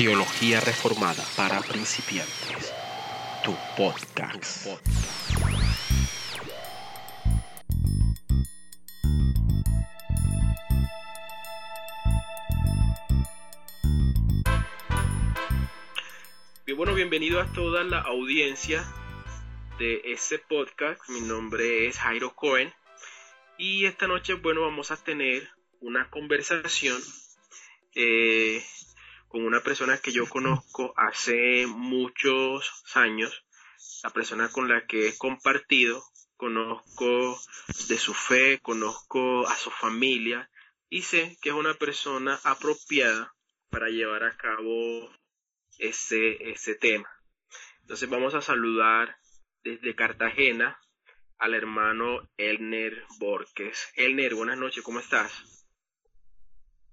Teología Reformada para Principiantes. Tu podcast. Bien, bueno, bienvenido a toda la audiencia de ese podcast. Mi nombre es Jairo Cohen. Y esta noche, bueno, vamos a tener una conversación eh, con una persona que yo conozco hace muchos años, la persona con la que he compartido, conozco de su fe, conozco a su familia y sé que es una persona apropiada para llevar a cabo ese, ese tema. Entonces vamos a saludar desde Cartagena al hermano Elner Borges. Elner, buenas noches, ¿cómo estás?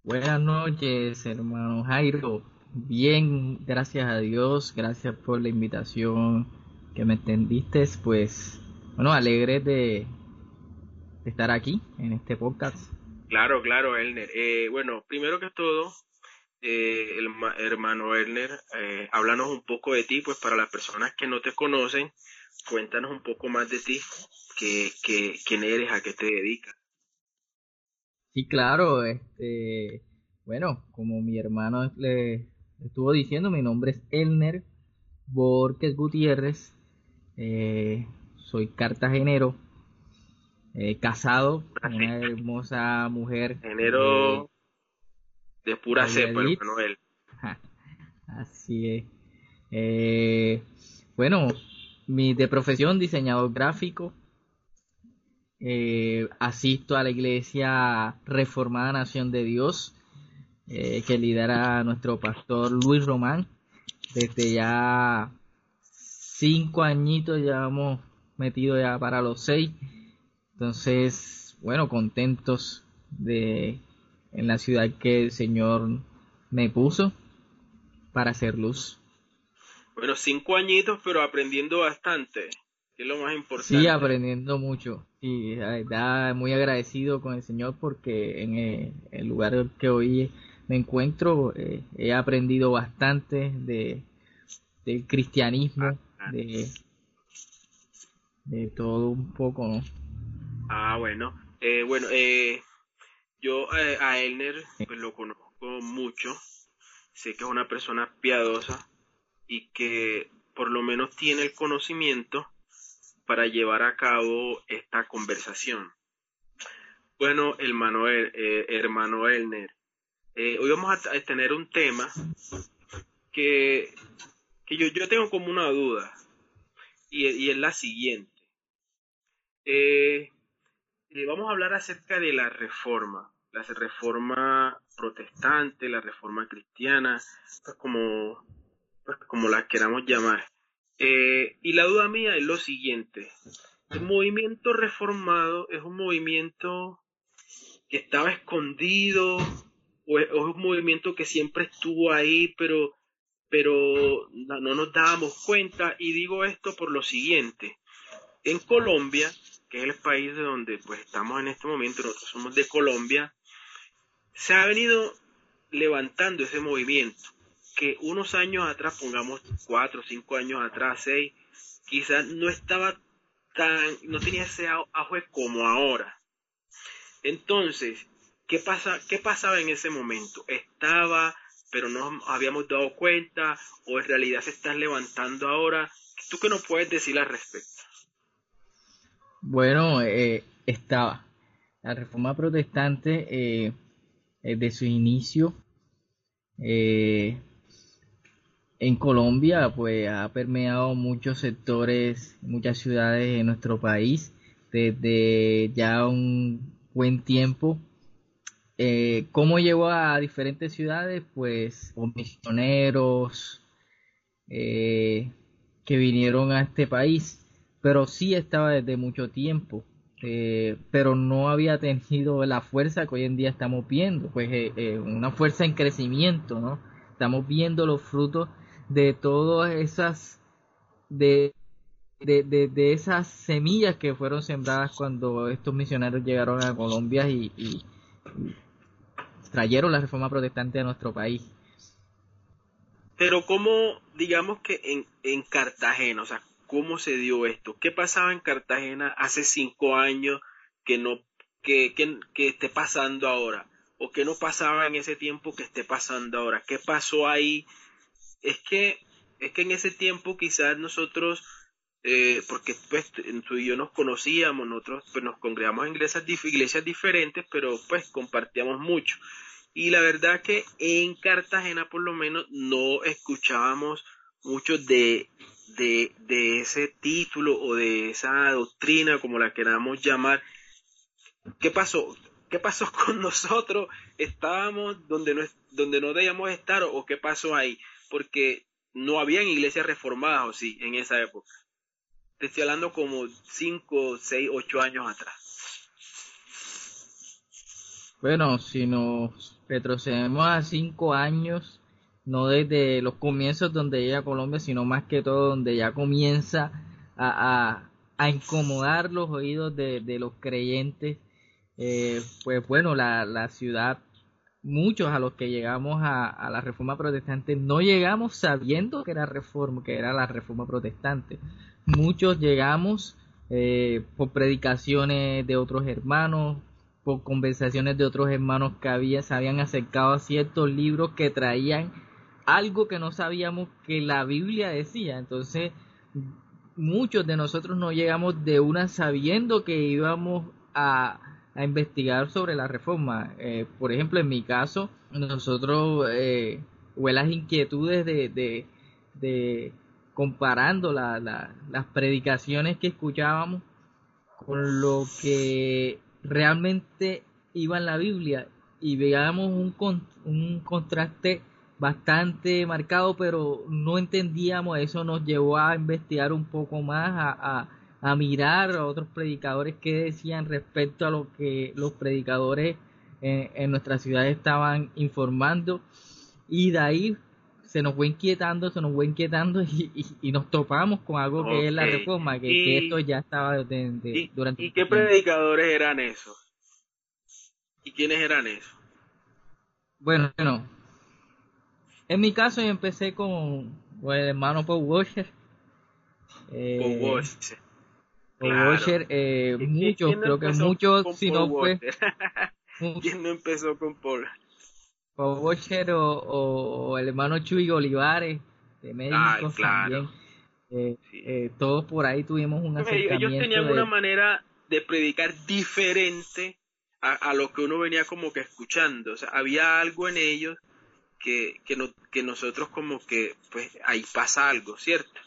Buenas noches, hermano Jairo. Bien, gracias a Dios, gracias por la invitación que me extendiste. Pues, bueno, alegre de, estar aquí en este podcast. Claro, claro, Elner. Eh, bueno, primero que todo, eh, hermano Elner, eh, háblanos un poco de ti, pues para las personas que no te conocen, cuéntanos un poco más de ti, que, que, quién eres, a qué te dedicas. Sí, claro, este, bueno, como mi hermano le estuvo diciendo, mi nombre es Elner Borges Gutiérrez, eh, soy cartagenero, eh, casado con una hermosa mujer. Genero de, pura cepa, Manuel. Así es. Eh, bueno, mi de profesión diseñador gráfico, eh, asisto a la iglesia Reformada Nación de Dios, eh, que lidera nuestro pastor Luis Román. Desde ya cinco añitos ya hemos metido ya para los seis. Entonces, bueno, contentos de en la ciudad que el Señor me puso para hacer luz. Bueno, cinco añitos, pero aprendiendo bastante que es lo más importante. Sí, aprendiendo mucho. Y da muy agradecido con el Señor porque en eh, el, lugar que hoy me encuentro eh, he aprendido bastante de del cristianismo, ah, de, de todo un poco, ¿no? Ah, bueno. Eh, bueno, eh, yo a Elner pues, lo conozco mucho. Sé que es una persona piadosa y que por lo menos tiene el conocimiento para llevar a cabo esta conversación. Bueno, hermano, eh, hermano Elner, eh, hoy vamos a, tener un tema que, que yo, yo, tengo como una duda y, es la siguiente. Eh, vamos a hablar acerca de la reforma, la reforma protestante, la reforma cristiana, pues como, pues como la queramos llamar. Eh, y la duda mía es lo siguiente. El movimiento reformado es un movimiento que estaba escondido o es, un movimiento que siempre estuvo ahí, pero, pero no, nos dábamos cuenta. Y digo esto por lo siguiente. En Colombia, que es el país de donde pues estamos en este momento, nosotros somos de Colombia, se ha venido levantando ese movimiento que unos años atrás, pongamos cuatro, cinco años atrás, seis, quizás no estaba tan, no tenía ese auge como ahora. Entonces, ¿qué, pasa, ¿qué pasaba en ese momento? Estaba, pero no habíamos dado cuenta, o en realidad se está levantando ahora. ¿Tú qué nos puedes decir al respecto? Bueno, eh, estaba. La reforma protestante, eh, de su inicio, eh, en Colombia pues ha permeado muchos sectores, muchas ciudades de nuestro país desde ya un buen tiempo. Eh, ¿Cómo llegó a diferentes ciudades? Pues misioneros eh, que vinieron a este país, pero sí estaba desde mucho tiempo. Eh, pero no había tenido la fuerza que hoy en día estamos viendo, pues una fuerza en crecimiento, ¿no? Estamos viendo los frutos de todas esas de, de, esas semillas que fueron sembradas cuando estos misioneros llegaron a Colombia y, trajeron la reforma protestante a nuestro país. Pero cómo, digamos que en, en Cartagena, o sea, ¿cómo se dio esto? ¿Qué pasaba en Cartagena hace cinco años que no, que, que, que esté pasando ahora? ¿O qué no pasaba en ese tiempo que esté pasando ahora? ¿Qué pasó ahí? Es que, es que en ese tiempo quizás nosotros eh, porque pues tú y yo nos conocíamos, nosotros pues nos congregamos en iglesias, iglesias diferentes, pero pues compartíamos mucho. Y la verdad que en Cartagena por lo menos no escuchábamos mucho de, de, de ese título o de esa doctrina, como la queramos llamar. ¿Qué pasó? ¿Qué pasó con nosotros? ¿Estábamos donde no, donde no debíamos estar o qué pasó ahí? Porque no habían iglesias reformadas, o sí, en esa época. Te estoy hablando como 5, 6, 8 años atrás. Bueno, si nos retrocedemos a 5 años, no desde los comienzos donde llega Colombia, sino más que todo donde ya comienza a, a, incomodar los oídos de, de los creyentes, eh, pues bueno, la, la, ciudad, muchos a los que llegamos a, la reforma protestante, no llegamos sabiendo que era reforma, que era la reforma protestante muchos llegamos eh, por predicaciones de otros hermanos, por conversaciones de otros hermanos que se habían acercado a ciertos libros que traían algo que no sabíamos que la Biblia decía. Entonces, muchos de nosotros no llegamos de una sabiendo que íbamos a, a investigar sobre la reforma. Eh, por ejemplo, en mi caso, nosotros, eh, o las inquietudes de, de, comparando la, las predicaciones que escuchábamos con lo que realmente iba en la Biblia y veíamos un, un contraste bastante marcado, pero no entendíamos, eso nos llevó a investigar un poco más, a, mirar a otros predicadores que decían respecto a lo que los predicadores en, en nuestra ciudad estaban informando y de ahí se nos fue inquietando, se nos fue inquietando y, nos topamos con algo que es la reforma, que, esto ya estaba de, durante... ¿Y qué predicadores eran esos? ¿Y quiénes eran esos? Bueno, bueno, en mi caso yo empecé con, el hermano Paul Washer. Eh, Paul Washer. Paul Washer, eh, muchos, creo que muchos, si no fue... ¿Quién no empezó con Paul? o, o, el hermano Chuy Olivares de México también. Eh, eh, todos por ahí tuvimos un acercamiento. Ellos tenían una manera de predicar diferente a, lo que uno venía como que escuchando. O sea, había algo en ellos que, que, no, que nosotros como que, pues ahí pasa algo, ¿cierto?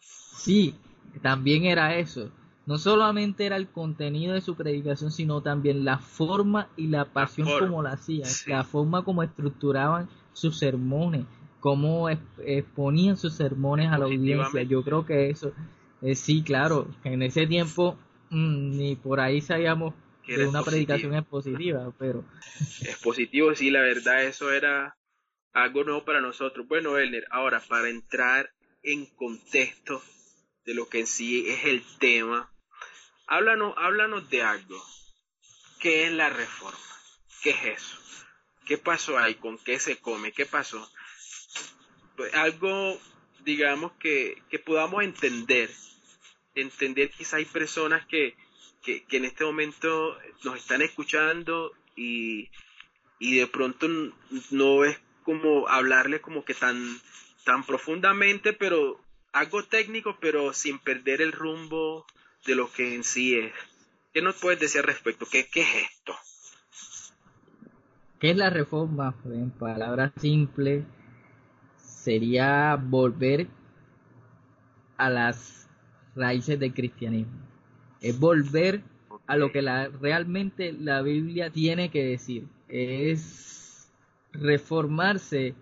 Sí, también era eso. No solamente era el contenido de su predicación, sino también la forma y la pasión como la hacían, la forma como estructuraban sus sermones, cómo exponían sus sermones a la audiencia. Yo creo que eso, eh, sí, claro, en ese tiempo mm, ni por ahí sabíamos que una predicación expositiva, pero... Expositivo, sí, la verdad, eso era algo nuevo para nosotros. Bueno, Elner, ahora para entrar en contexto de lo que en sí es el tema, háblanos, háblanos de algo. ¿Qué es la reforma? ¿Qué es eso? ¿Qué pasó ahí? ¿Con qué se come? ¿Qué pasó? Pues algo, digamos, que, que podamos entender. Entender quizá hay personas que, que, que en este momento nos están escuchando y, y de pronto no es como hablarle como que tan, tan profundamente, pero algo técnico, pero sin perder el rumbo de lo que en sí es. ¿Qué nos puedes decir al respecto? ¿Qué, qué es esto? ¿Qué es la reforma? En palabras simples, sería volver a las raíces del cristianismo. Es volver a lo que la, realmente la Biblia tiene que decir. Es reformarse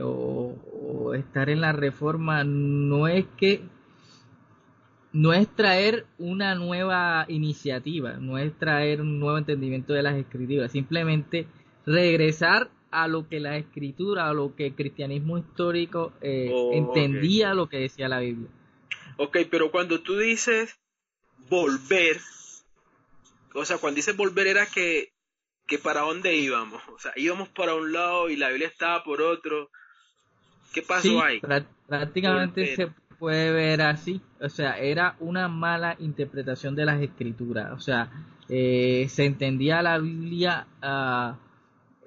o, estar en la reforma no es que no es traer una nueva iniciativa, no es traer un nuevo entendimiento de las escrituras, simplemente regresar a lo que la escritura, a lo que el cristianismo histórico eh, oh, entendía lo que decía la Biblia. Ok, pero cuando tú dices volver, o sea, cuando dices volver era que, que para dónde íbamos, o sea, íbamos para un lado y la Biblia estaba por otro, ¿Qué pasó ahí? Prácticamente se puede ver así. O sea, era una mala interpretación de las escrituras. O sea, eh, se entendía la Biblia uh,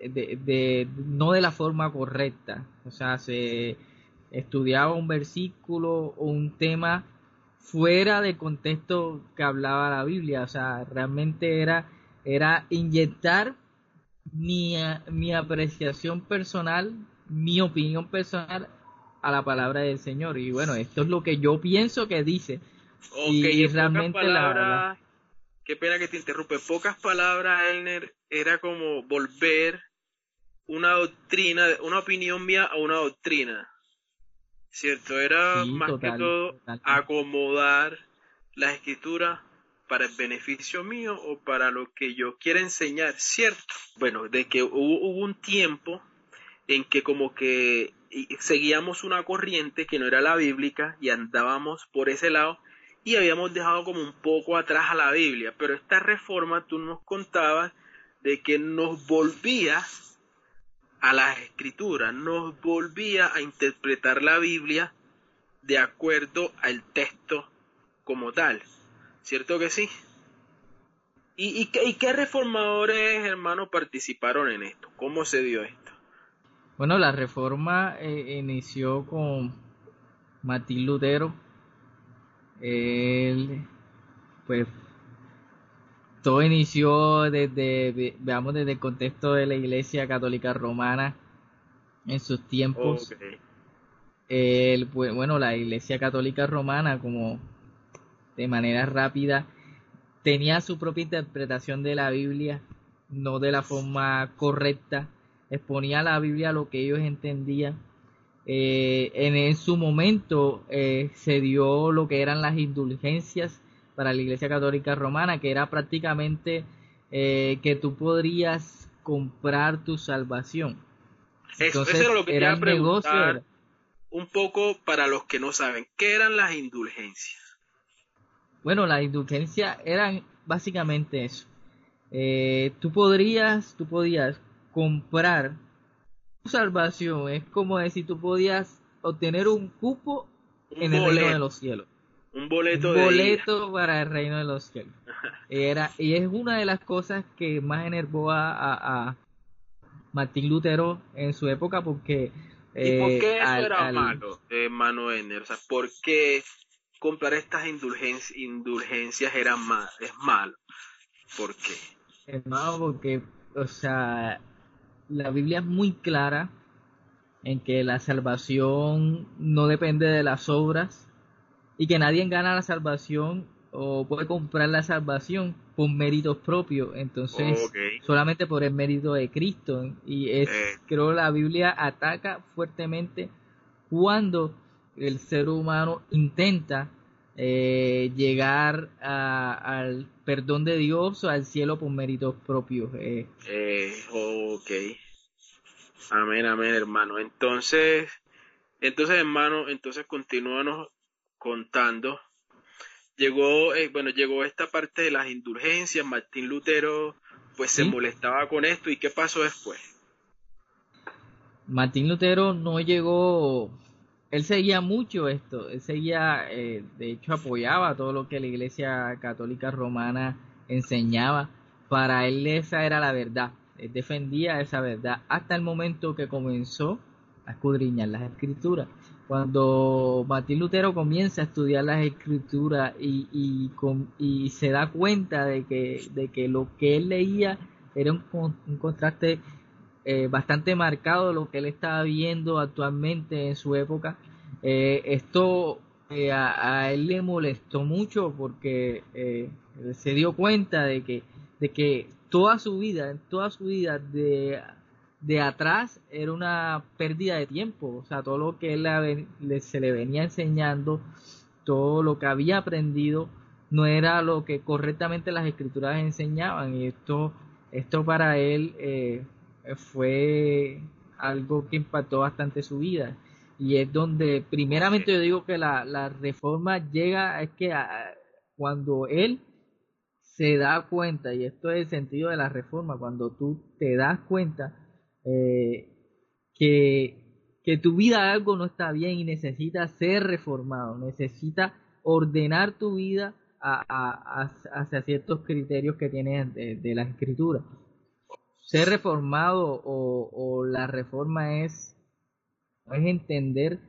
de, no de la forma correcta. O sea, se estudiaba un versículo o un tema fuera del contexto que hablaba la Biblia. O sea, realmente era, era inyectar mi, mi apreciación personal, mi opinión personal a la palabra del Señor. Y bueno, esto es lo que yo pienso que dice. y realmente la, Qué pena que te interrumpe. Pocas palabras, Elner, era como volver una doctrina, una opinión mía a una doctrina. ¿Cierto? Era más que todo acomodar la escritura para el beneficio mío o para lo que yo quiera enseñar, ¿cierto? Bueno, de que hubo, hubo un tiempo en que como que seguíamos una corriente que no era la bíblica y andábamos por ese lado y habíamos dejado como un poco atrás a la Biblia, pero esta reforma tú nos contabas de que nos volvía a las escrituras, nos volvía a interpretar la Biblia de acuerdo al texto como tal, ¿cierto que sí? ¿Y, y, qué reformadores, hermanos, participaron en esto? ¿Cómo se dio esto? Bueno, la reforma eh, inició con Martín Lutero. Él, pues, todo inició desde, veamos, desde el contexto de la Iglesia Católica Romana en sus tiempos. El, pues, bueno, la Iglesia Católica Romana, como de manera rápida, tenía su propia interpretación de la Biblia, no de la forma correcta exponía la Biblia lo que ellos entendían. Eh, en, su momento eh, se dio lo que eran las indulgencias para la Iglesia Católica Romana, que era prácticamente eh, que tú podrías comprar tu salvación. Entonces, eso, era lo que era negocio. Un poco para los que no saben, ¿qué eran las indulgencias? Bueno, las indulgencias eran básicamente eso. tú podrías, tú podías comprar tu salvación. Es como decir, tú podías obtener un cupo en el reino de los cielos. Un boleto, boleto para el reino de los cielos. Era, y es una de las cosas que más enervó a, Martín Lutero en su época porque... ¿Y por qué eso eh, era malo, hermano O sea, ¿por qué comprar estas indulgencias, indulgencias era mal, es malo? ¿Por qué? Es malo porque, o sea, la Biblia es muy clara en que la salvación no depende de las obras y que nadie gana la salvación o puede comprar la salvación por méritos propios, entonces solamente por el mérito de Cristo. Y es eh. creo la Biblia ataca fuertemente cuando el ser humano intenta eh, llegar al perdón de Dios o al cielo por méritos propios. Eh. Eh, ok. Amén, amén, hermano. Entonces, entonces, hermano, entonces continúanos contando. Llegó, bueno, llegó esta parte de las indulgencias. Martín Lutero, pues se molestaba con esto. ¿Y qué pasó después? Martín Lutero no llegó él seguía mucho esto, él seguía, eh, de hecho apoyaba todo lo que la Iglesia Católica Romana enseñaba, para él esa era la verdad, él defendía esa verdad hasta el momento que comenzó a escudriñar las escrituras. Cuando Martín Lutero comienza a estudiar las escrituras y, y, se da cuenta de que, de que lo que él leía era un, un contraste eh, bastante marcado lo que él estaba viendo actualmente en su época. Eh, esto eh, a, él le molestó mucho porque se dio cuenta de que, de que toda su vida, toda su vida de, de atrás era una pérdida de tiempo. O sea, todo lo que él se le venía enseñando, todo lo que había aprendido, no era lo que correctamente las escrituras enseñaban. Y esto, esto para él fue algo que impactó bastante su vida. Y es donde, primeramente, yo digo que la, la reforma llega, es que cuando él se da cuenta, y esto es el sentido de la reforma, cuando tú te das cuenta eh, que, que tu vida algo no está bien y necesita ser reformado, necesita ordenar tu vida hacia ciertos criterios que tienes de, la escritura. Ser reformado o, la reforma es, es entender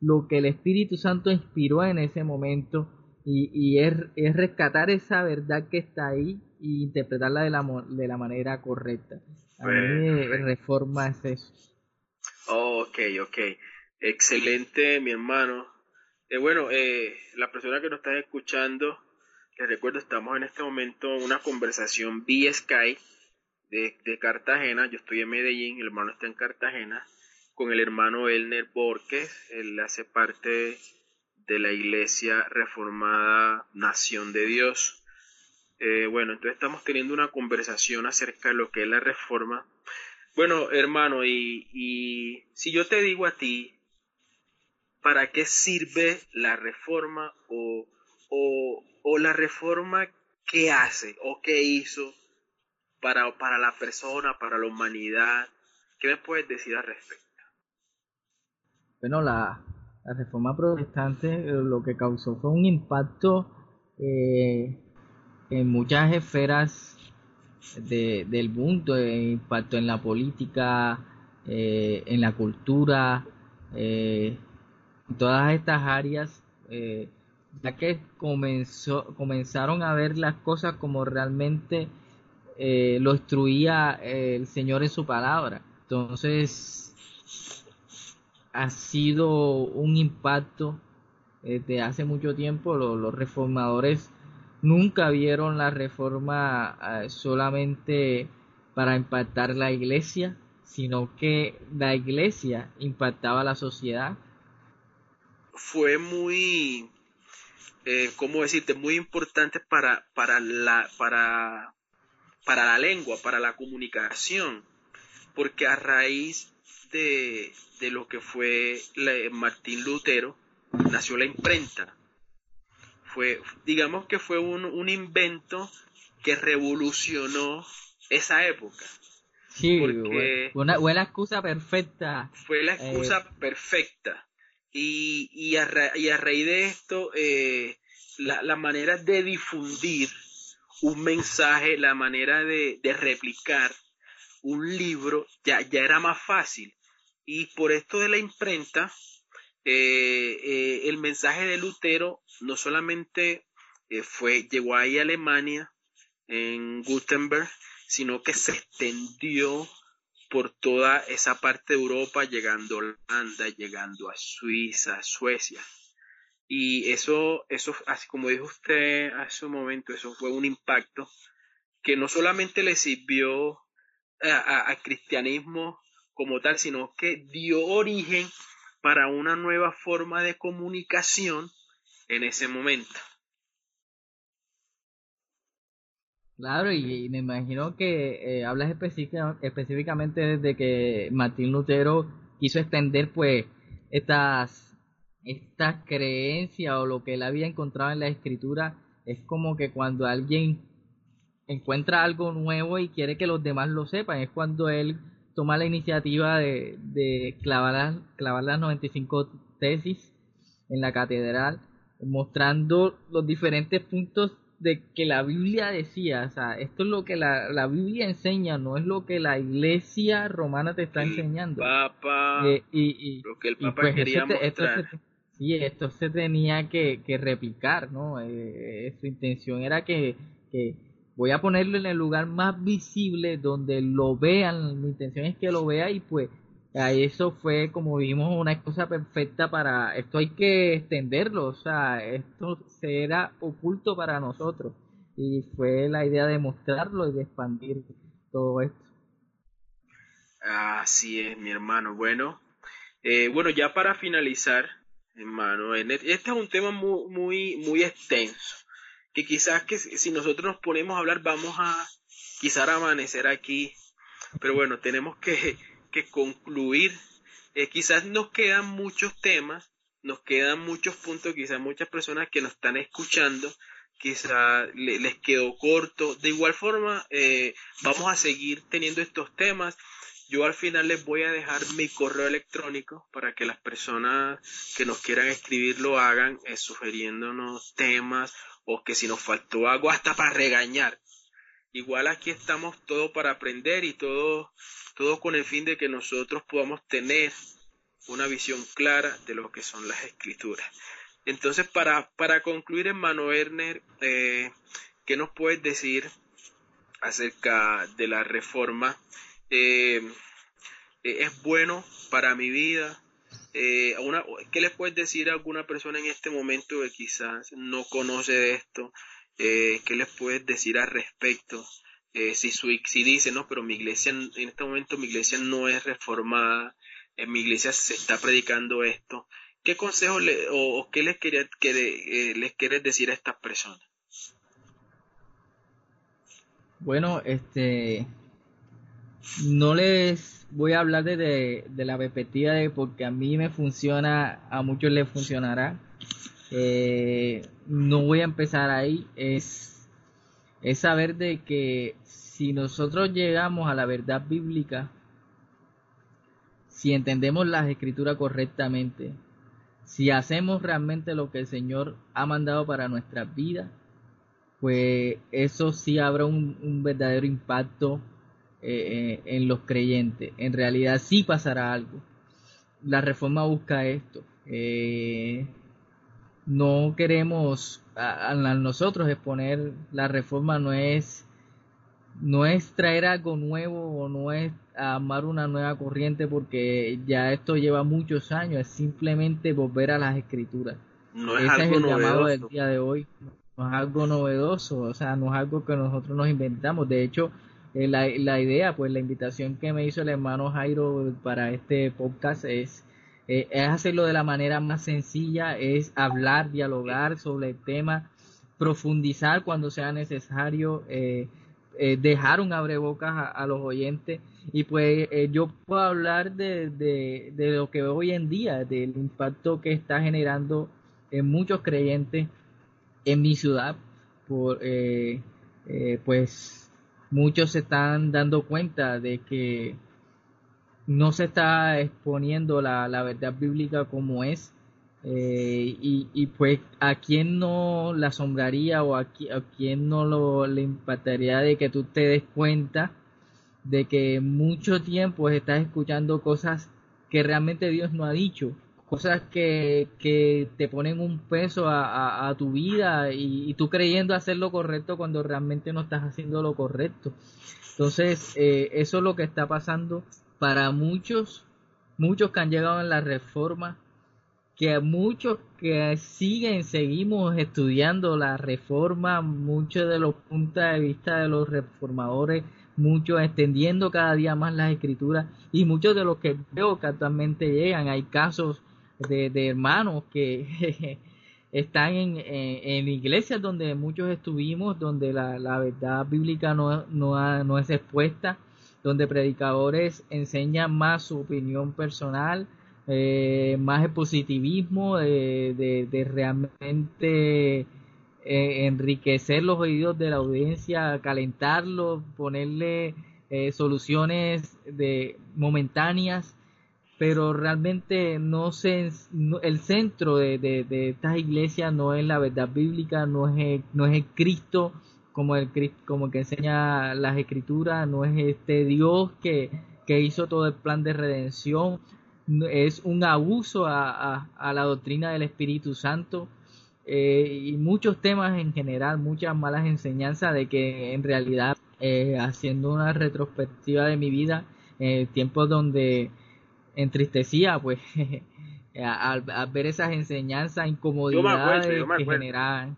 lo que el Espíritu Santo inspiró en ese momento y, es, rescatar esa verdad que está ahí e interpretarla de la, de la manera correcta. A mí reforma es eso. ok, ok. Excelente, mi hermano. Eh, bueno, eh, la persona que nos está escuchando, les recuerdo, estamos en este momento en una conversación vía Sky de, de, Cartagena. Yo estoy en Medellín, el hermano está en Cartagena, con el hermano Elner Borges. Él hace parte de la Iglesia Reformada Nación de Dios. Eh, bueno, entonces estamos teniendo una conversación acerca de lo que es la reforma. Bueno, hermano, y, y si yo te digo a ti, ¿para qué sirve la reforma o, o, o la reforma qué hace o qué hizo para, para la persona, para la humanidad? ¿Qué me puedes decir al respecto? Bueno, la, la reforma protestante eh, lo que causó fue un impacto eh, en muchas esferas del mundo, eh, impacto en la política, en la cultura, en todas estas áreas, ya que comenzó, comenzaron a ver las cosas como realmente lo instruía el Señor en su palabra. Entonces, ha sido un impacto desde hace mucho tiempo. Los, reformadores nunca vieron la reforma eh, solamente para impactar la iglesia, sino que la iglesia impactaba la sociedad. Fue muy, eh, ¿cómo decirte? Muy importante para, para, la, para, para la lengua, para la comunicación, porque a raíz de, de lo que fue Martín Lutero, nació la imprenta. Fue, digamos que fue un, invento que revolucionó esa época. Sí, porque una buena excusa perfecta. Fue la excusa eh, perfecta. Y, y, a raíz de esto, eh, la, manera de difundir un mensaje, la manera de, replicar un libro, ya, era más fácil. Y por esto de la imprenta, eh, eh, el mensaje de Lutero no solamente eh, fue, llegó ahí a Alemania, en Gutenberg, sino que se extendió por toda esa parte de Europa, llegando a Holanda, llegando a Suiza, Suecia. Y eso, eso, así como dijo usted hace un momento, eso fue un impacto que no solamente le sirvió al cristianismo como tal, sino que dio origen para una nueva forma de comunicación en ese momento. Claro, y, me imagino que eh, hablas específicamente de que Martín Lutero quiso extender pues estas, estas creencias o lo que él había encontrado en la escritura. Es como que cuando alguien encuentra algo nuevo y quiere que los demás lo sepan, es cuando él toma la iniciativa de, de clavar, las, clavar las 95 tesis en la catedral, mostrando los diferentes puntos de que la Biblia decía, o sea, esto es lo que la, la Biblia enseña, no es lo que la iglesia romana te está enseñando. Papa, eh, y, lo que el Papa pues quería mostrar. Sí, esto se tenía que, que replicar, ¿no? Eh, su intención era que, que voy a ponerlo en el lugar más visible donde lo vean, mi intención es que lo vea y pues eso fue como vimos una cosa perfecta para esto hay que extenderlo, o sea, esto será oculto para nosotros y fue la idea de mostrarlo y de expandir todo esto. Así es, mi hermano. Bueno, eh, bueno, ya para finalizar, hermano, este es un tema muy, muy, muy extenso que quizás que si nosotros nos ponemos a hablar vamos a quizás amanecer aquí, pero bueno, tenemos que, que concluir. Eh, quizás nos quedan muchos temas, nos quedan muchos puntos, quizás muchas personas que nos están escuchando, quizás les quedó corto. De igual forma, eh, vamos a seguir teniendo estos temas. Yo al final les voy a dejar mi correo electrónico para que las personas que nos quieran escribir lo hagan, eh, sugiriéndonos temas o que si nos faltó algo hasta para regañar. Igual aquí estamos todos para aprender y todo, todo con el fin de que nosotros podamos tener una visión clara de lo que son las escrituras. Entonces, para, para concluir, hermano Werner, eh, ¿qué nos puedes decir acerca de la reforma? Eh, eh, ¿Es bueno para mi vida? una, ¿Qué le puedes decir a alguna persona en este momento que quizás no conoce esto? ¿Qué les puedes decir al respecto? si, su, si dice, no, pero mi iglesia, en este momento mi iglesia no es reformada, en mi iglesia se está predicando esto. ¿Qué consejo le, o, qué les, quería, que eh, les quieres decir a estas personas? Bueno, este, no les voy a hablar de, la perspectiva de porque a mí me funciona, a muchos les funcionará. Eh, no voy a empezar ahí. Es, es saber de que si nosotros llegamos a la verdad bíblica, si entendemos las escrituras correctamente, si hacemos realmente lo que el Señor ha mandado para nuestras vidas, pues eso sí habrá un, verdadero impacto eh, eh, en los creyentes. En realidad sí pasará algo. La reforma busca esto. Eh, no queremos a, nosotros exponer la reforma no es no es traer algo nuevo o no es amar una nueva corriente porque ya esto lleva muchos años, es simplemente volver a las escrituras. No es Ese es el llamado del día de hoy. No es algo novedoso, o sea, no es algo que nosotros nos inventamos. De hecho, eh, la, la, idea, pues la invitación que me hizo el hermano Jairo para este podcast es, eh, es hacerlo de la manera más sencilla, es hablar, dialogar sobre el tema, profundizar cuando sea necesario. Eh, dejar un abrebocas a, los oyentes y pues yo puedo hablar de, de, de, lo que hoy en día, del impacto que está generando en muchos creyentes en mi ciudad, por eh, pues muchos se están dando cuenta de que no se está exponiendo la, la verdad bíblica como es eh, y, pues a quién no la asombraría o a, a quién no lo, le impactaría de que tú te des cuenta de que mucho tiempo estás escuchando cosas que realmente Dios no ha dicho, cosas que, que te ponen un peso a, a, tu vida y, tú creyendo hacer lo correcto cuando realmente no estás haciendo lo correcto. Entonces, eh, eso es lo que está pasando para muchos, muchos que han llegado en la reforma que muchos que siguen, seguimos estudiando la reforma, muchos de los puntos de vista de los reformadores, muchos extendiendo cada día más las escrituras y muchos de los que veo que actualmente llegan, hay casos de, hermanos que están en, en, iglesias donde muchos estuvimos, donde la, la verdad bíblica no, no, no es expuesta, donde predicadores enseñan más su opinión personal, eh, más el positivismo, de, de, realmente eh, enriquecer los oídos de la audiencia, calentarlos, ponerle eh, soluciones de momentáneas, pero realmente no se, el centro de, de, estas iglesias no es la verdad bíblica, no es no es el Cristo como el como que enseña las escrituras, no es este Dios que, que hizo todo el plan de redención, es un abuso a, la doctrina del Espíritu Santo eh, y muchos temas en general, muchas malas enseñanzas de que en realidad eh, haciendo una retrospectiva de mi vida, eh, tiempos donde entristecía pues al, ver esas enseñanzas, incomodidades que generaban.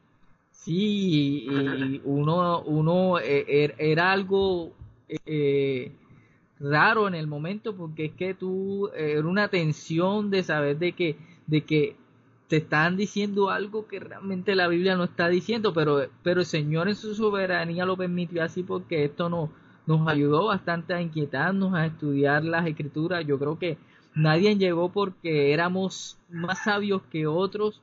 Sí, y, uno, uno er, era algo eh, raro en el momento porque es que tú eh, era una tensión de saber de que de que te están diciendo algo que realmente la Biblia no está diciendo, pero pero el Señor en su soberanía lo permitió así porque esto no, nos ayudó bastante a inquietarnos, a estudiar las escrituras. Yo creo que nadie llegó porque éramos más sabios que otros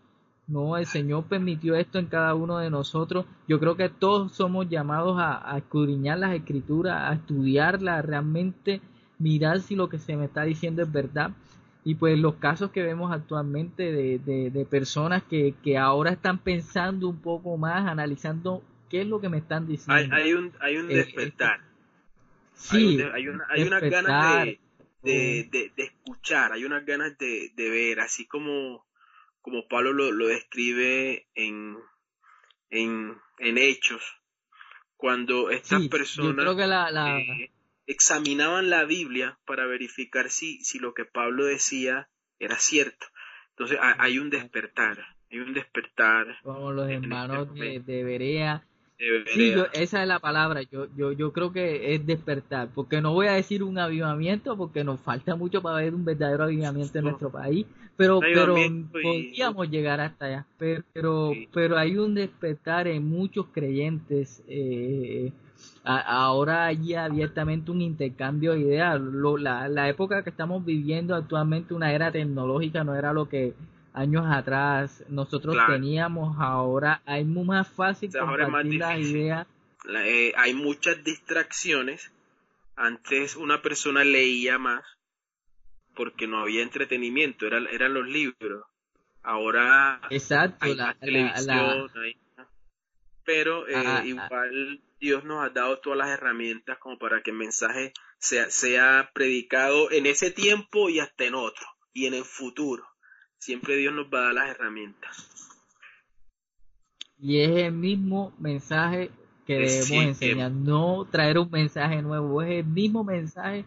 no, el Señor permitió esto en cada uno de nosotros. Yo creo que todos somos llamados a, escudriñar las escrituras, a estudiarlas realmente mirar si lo que se me está diciendo es verdad. Y pues los casos que vemos actualmente de, de, personas que, que ahora están pensando un poco más, analizando qué es lo que me están diciendo. Hay, un, hay un despertar. Sí, hay, una, hay unas ganas de, de, de, escuchar, hay unas ganas de, ver, así como, como Pablo lo, lo describe en, en, en Hechos, cuando estas personas eh, examinaban la Biblia para verificar si, si lo que Pablo decía era cierto. Entonces hay un despertar, hay un despertar. Como los este hermanos de, de Berea Sí, esa es la palabra. Yo, yo, yo creo que es despertar, porque no voy a decir un avivamiento, porque nos falta mucho para ver un verdadero avivamiento en nuestro país, pero, pero podríamos llegar hasta allá. Pero, pero hay un despertar en muchos creyentes. Eh, ahora hay abiertamente un intercambio de ideas. la, la época que estamos viviendo actualmente, una era tecnológica, no era lo que años atrás nosotros teníamos, ahora hay más fácil compartir las ideas. Eh, hay muchas distracciones. Antes una persona leía más porque no había entretenimiento, eran, eran los libros. Ahora Exacto, la, televisión, pero eh, ah, ah. igual Dios nos ha dado todas las herramientas como para que el mensaje sea, sea predicado en ese tiempo y hasta en otro y en el futuro. Siempre Dios nos va a dar las herramientas. Y es el mismo mensaje que debemos enseñar, no traer un mensaje nuevo, es el mismo mensaje,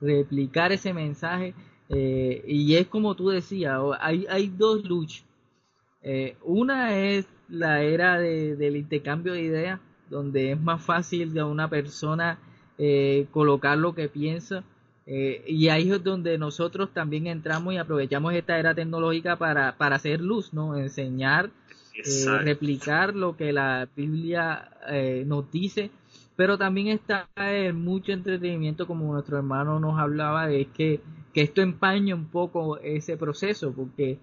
replicar ese mensaje. Eh, y es como tú decías, hay, hay dos luchas. Eh, una es la era del intercambio de ideas, donde es más fácil de una persona eh, colocar lo que piensa eh, y ahí es donde nosotros también entramos y aprovechamos esta era tecnológica para, para hacer luz, ¿no? Enseñar, eh, replicar lo que la Biblia eh, nos dice, pero también está mucho entretenimiento, como nuestro hermano nos hablaba, es que, que esto empaña un poco ese proceso, porque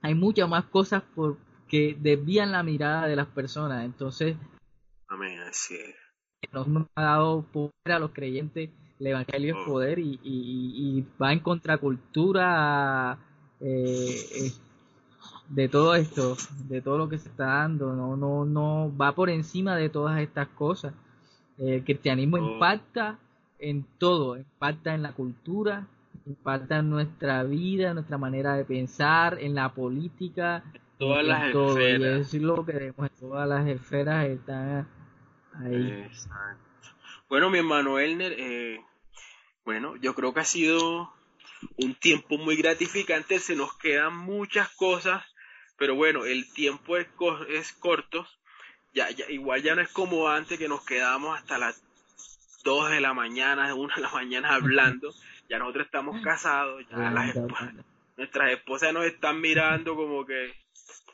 hay muchas más cosas por, que desvían la mirada de las personas, entonces... Amén, así Nos ha dado poder a los creyentes el Evangelio es oh. poder y, y, va en contracultura eh, de todo esto, de todo lo que se está dando, no, no, no va por encima de todas estas cosas. El cristianismo oh. impacta en todo, impacta en la cultura, impacta en nuestra vida, en nuestra manera de pensar, en la política, todas las esferas. Y es lo que vemos, todas las esferas están ahí. Bueno, mi hermano Elner, eh, bueno, yo creo que ha sido un tiempo muy gratificante, se nos quedan muchas cosas, pero bueno, el tiempo es, es corto, ya, ya, igual ya no es como antes que nos quedábamos hasta las 2 de la mañana, 1 de la mañana hablando, ya nosotros estamos casados, ya las nuestras esposas nos están mirando como que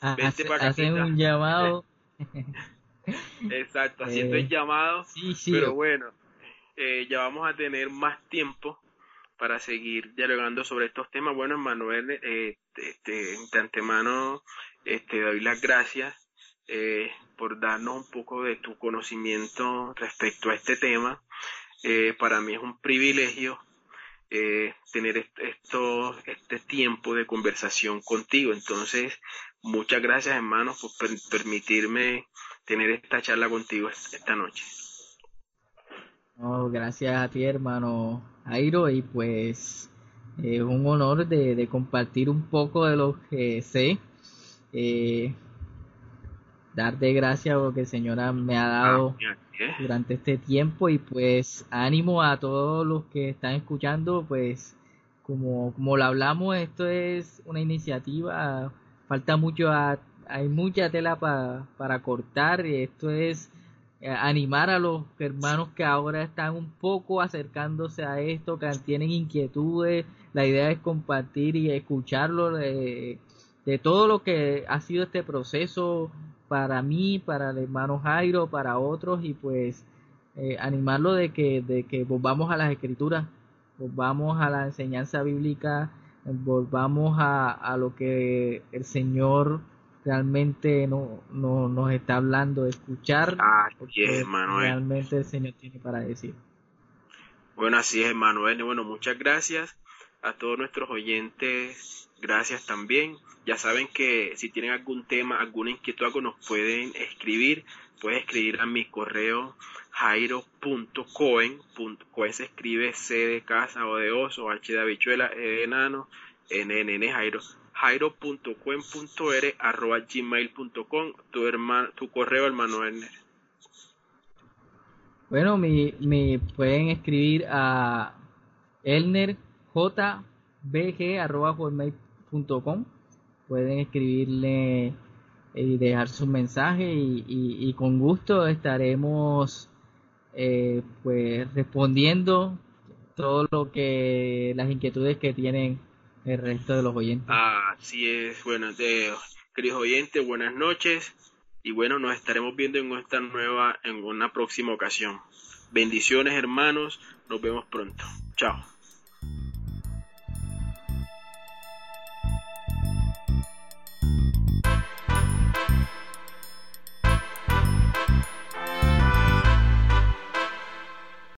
ah, vente para Hacen un llamado. Exacto, haciendo el eh, llamado, pero bueno eh, ya vamos a tener más tiempo para seguir dialogando sobre estos temas. Bueno, Manuel, eh, este, de antemano este, doy las gracias eh, por darnos un poco de tu conocimiento respecto a este tema. Eh, para mí es un privilegio tener esto, este tiempo de conversación contigo. Entonces, muchas gracias, hermanos, por permitirme tener esta charla contigo esta noche gracias a ti, hermano Jairo, y pues es un honor de, compartir un poco de lo que sé. Eh, darte gracias por lo que el Señor me ha dado durante este tiempo y pues ánimo a todos los que están escuchando, pues como, como lo hablamos, esto es una iniciativa, falta mucho, hay mucha tela para cortar, y esto es animar a los hermanos que ahora están un poco acercándose a esto, que tienen inquietudes. La idea es compartir y escucharlo de, todo lo que ha sido este proceso para mí, para el hermano Jairo, para otros y pues eh, animarlo de que, de que volvamos a las escrituras, volvamos a la enseñanza bíblica, volvamos a, a lo que el Señor realmente no, no nos está hablando de escuchar ah, realmente el Señor tiene para decir. Bueno, así es, hermano. Bueno, muchas gracias a todos nuestros oyentes. Gracias también. Ya saben que si tienen algún tema, alguna inquietud, algo nos pueden escribir. Pueden escribir a mi correo jairo.coen. Coen se escribe C de casa o de oso, H de habichuela, E de enano, N, N, Jairo jairo.cuen.r arroba gmail.com tu, tu correo hermano Werner. Bueno, me, pueden escribir a elnerjbg.com pueden escribirle y dejar su mensaje y, con gusto estaremos eh, pues respondiendo todo lo que las inquietudes que tienen el resto de los oyentes. Así es, bueno, queridos oyentes, buenas noches y bueno, nos estaremos viendo en esta nueva, en una próxima ocasión. Bendiciones hermanos, nos vemos pronto. Chao.